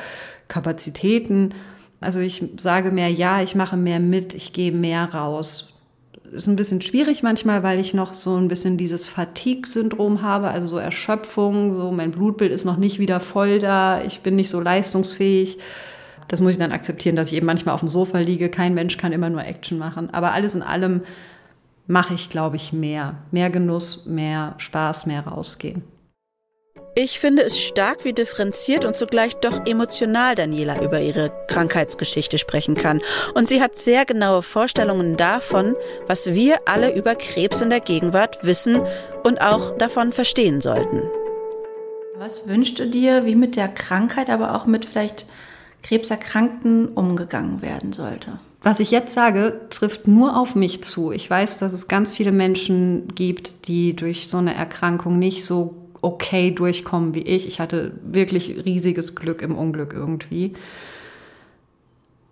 Kapazitäten. Also ich sage mehr ja, ich mache mehr mit, ich gehe mehr raus. Ist ein bisschen schwierig manchmal, weil ich noch so ein bisschen dieses Fatigue-Syndrom habe, also so Erschöpfung, so mein Blutbild ist noch nicht wieder voll da, ich bin nicht so leistungsfähig. Das muss ich dann akzeptieren, dass ich eben manchmal auf dem Sofa liege. Kein Mensch kann immer nur Action machen. Aber alles in allem mache ich, glaube ich, mehr. Mehr Genuss, mehr Spaß, mehr rausgehen. Ich finde es stark, wie differenziert und zugleich doch emotional Daniela über ihre Krankheitsgeschichte sprechen kann. Und sie hat sehr genaue Vorstellungen davon, was wir alle über Krebs in der Gegenwart wissen und auch davon verstehen sollten. Was wünschst du dir, wie mit der Krankheit, aber auch mit vielleicht Krebserkrankten umgegangen werden sollte? Was ich jetzt sage, trifft nur auf mich zu. Ich weiß, dass es ganz viele Menschen gibt, die durch so eine Erkrankung nicht so okay durchkommen wie ich. Ich hatte wirklich riesiges Glück im Unglück irgendwie.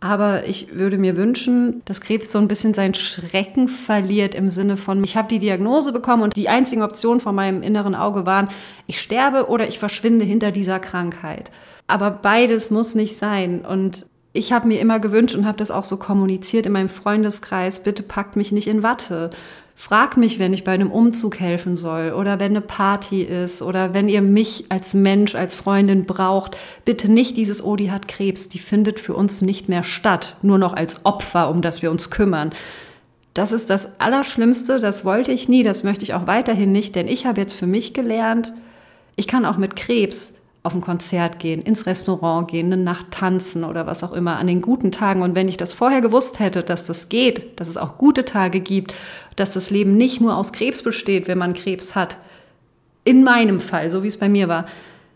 Aber ich würde mir wünschen, dass Krebs so ein bisschen seinen Schrecken verliert im Sinne von, ich habe die Diagnose bekommen und die einzigen Optionen vor meinem inneren Auge waren, ich sterbe oder ich verschwinde hinter dieser Krankheit. Aber beides muss nicht sein. Und ich habe mir immer gewünscht und habe das auch so kommuniziert in meinem Freundeskreis, bitte packt mich nicht in Watte. Fragt mich, wenn ich bei einem Umzug helfen soll oder wenn eine Party ist oder wenn ihr mich als Mensch, als Freundin braucht. Bitte nicht dieses, oh, die hat Krebs, die findet für uns nicht mehr statt, nur noch als Opfer, um das wir uns kümmern. Das ist das Allerschlimmste, das wollte ich nie, das möchte ich auch weiterhin nicht, denn ich habe jetzt für mich gelernt, ich kann auch mit Krebs auf ein Konzert gehen, ins Restaurant gehen, eine Nacht tanzen oder was auch immer an den guten Tagen. Und wenn ich das vorher gewusst hätte, dass das geht, dass es auch gute Tage gibt, dass das Leben nicht nur aus Krebs besteht, wenn man Krebs hat, in meinem Fall, so wie es bei mir war,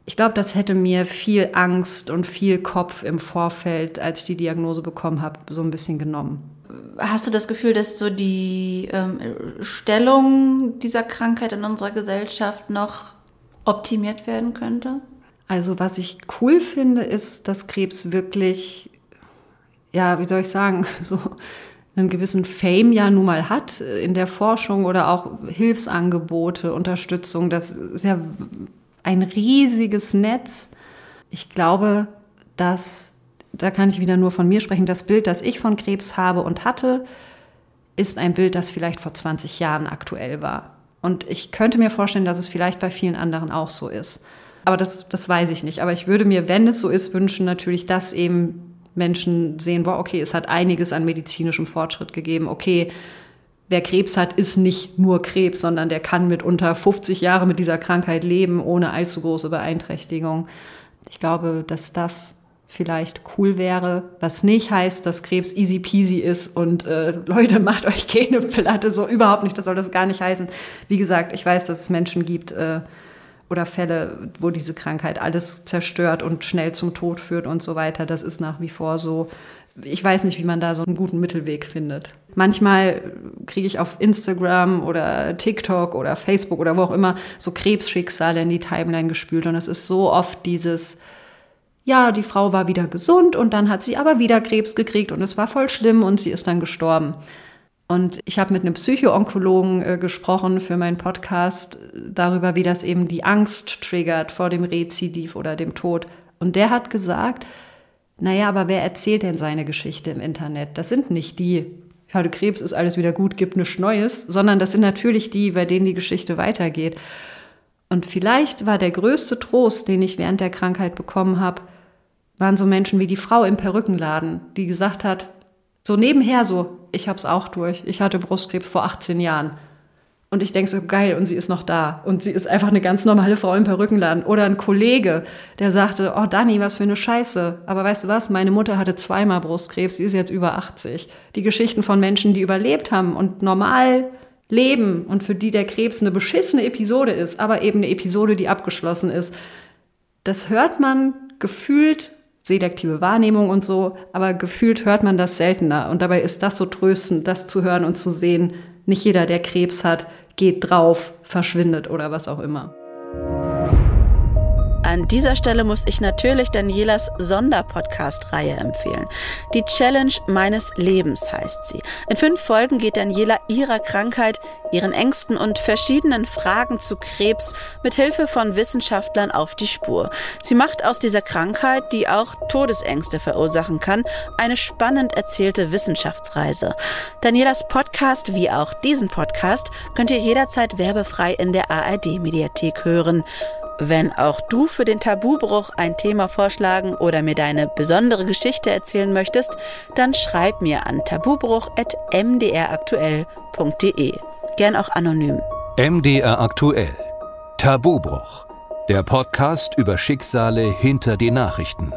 ich glaube, das hätte mir viel Angst und viel Kopf im Vorfeld, als ich die Diagnose bekommen habe, so ein bisschen genommen. Hast du das Gefühl, dass so die ähm, Stellung dieser Krankheit in unserer Gesellschaft noch optimiert werden könnte? Also was ich cool finde, ist, dass Krebs wirklich, ja, wie soll ich sagen, so einen gewissen Fame ja nun mal hat in der Forschung oder auch Hilfsangebote, Unterstützung. Das ist ja ein riesiges Netz. Ich glaube, dass, da kann ich wieder nur von mir sprechen, das Bild, das ich von Krebs habe und hatte, ist ein Bild, das vielleicht vor 20 Jahren aktuell war. Und ich könnte mir vorstellen, dass es vielleicht bei vielen anderen auch so ist. Aber das, das weiß ich nicht. Aber ich würde mir, wenn es so ist, wünschen natürlich, dass eben Menschen sehen, boah, okay, es hat einiges an medizinischem Fortschritt gegeben. Okay, wer Krebs hat, ist nicht nur Krebs, sondern der kann mit unter 50 Jahren mit dieser Krankheit leben, ohne allzu große Beeinträchtigung. Ich glaube, dass das vielleicht cool wäre, was nicht heißt, dass Krebs easy peasy ist und äh, Leute, macht euch keine Platte, so überhaupt nicht, das soll das gar nicht heißen. Wie gesagt, ich weiß, dass es Menschen gibt äh, oder Fälle, wo diese Krankheit alles zerstört und schnell zum Tod führt und so weiter. Das ist nach wie vor so. Ich weiß nicht, wie man da so einen guten Mittelweg findet. Manchmal kriege ich auf Instagram oder TikTok oder Facebook oder wo auch immer so Krebsschicksale in die Timeline gespült und es ist so oft dieses ja, die Frau war wieder gesund und dann hat sie aber wieder Krebs gekriegt und es war voll schlimm und sie ist dann gestorben. Und ich habe mit einem Psychoonkologen äh, gesprochen für meinen Podcast darüber, wie das eben die Angst triggert vor dem Rezidiv oder dem Tod. Und der hat gesagt, naja, aber wer erzählt denn seine Geschichte im Internet? Das sind nicht die, ich hatte Krebs, ist alles wieder gut, gibt nichts Neues, sondern das sind natürlich die, bei denen die Geschichte weitergeht. Und vielleicht war der größte Trost, den ich während der Krankheit bekommen habe, waren so Menschen wie die Frau im Perückenladen, die gesagt hat, so nebenher so, ich hab's auch durch. Ich hatte Brustkrebs vor 18 Jahren. Und ich denke so, geil, und sie ist noch da. Und sie ist einfach eine ganz normale Frau im Perückenladen. Oder ein Kollege, der sagte, oh Dani, was für eine Scheiße. Aber weißt du was, meine Mutter hatte zweimal Brustkrebs, sie ist jetzt über 80. Die Geschichten von Menschen, die überlebt haben und normal leben und für die der Krebs eine beschissene Episode ist, aber eben eine Episode, die abgeschlossen ist. Das hört man gefühlt selektive Wahrnehmung und so, aber gefühlt hört man das seltener. Und dabei ist das so tröstend, das zu hören und zu sehen, nicht jeder, der Krebs hat, geht drauf, verschwindet oder was auch immer. An dieser Stelle muss ich natürlich Danielas Sonderpodcast-Reihe empfehlen. Die Challenge meines Lebens heißt sie. In fünf Folgen geht Daniela ihrer Krankheit, ihren Ängsten und verschiedenen Fragen zu Krebs mit Hilfe von Wissenschaftlern auf die Spur. Sie macht aus dieser Krankheit, die auch Todesängste verursachen kann, eine spannend erzählte Wissenschaftsreise. Danielas Podcast, wie auch diesen Podcast, könnt ihr jederzeit werbefrei in der ARD-Mediathek hören. Wenn auch du für den Tabubruch ein Thema vorschlagen oder mir deine besondere Geschichte erzählen möchtest, dann schreib mir an tabubruch.mdraktuell.de. Gern auch anonym. MDR aktuell. Tabubruch. Der Podcast über Schicksale hinter die Nachrichten.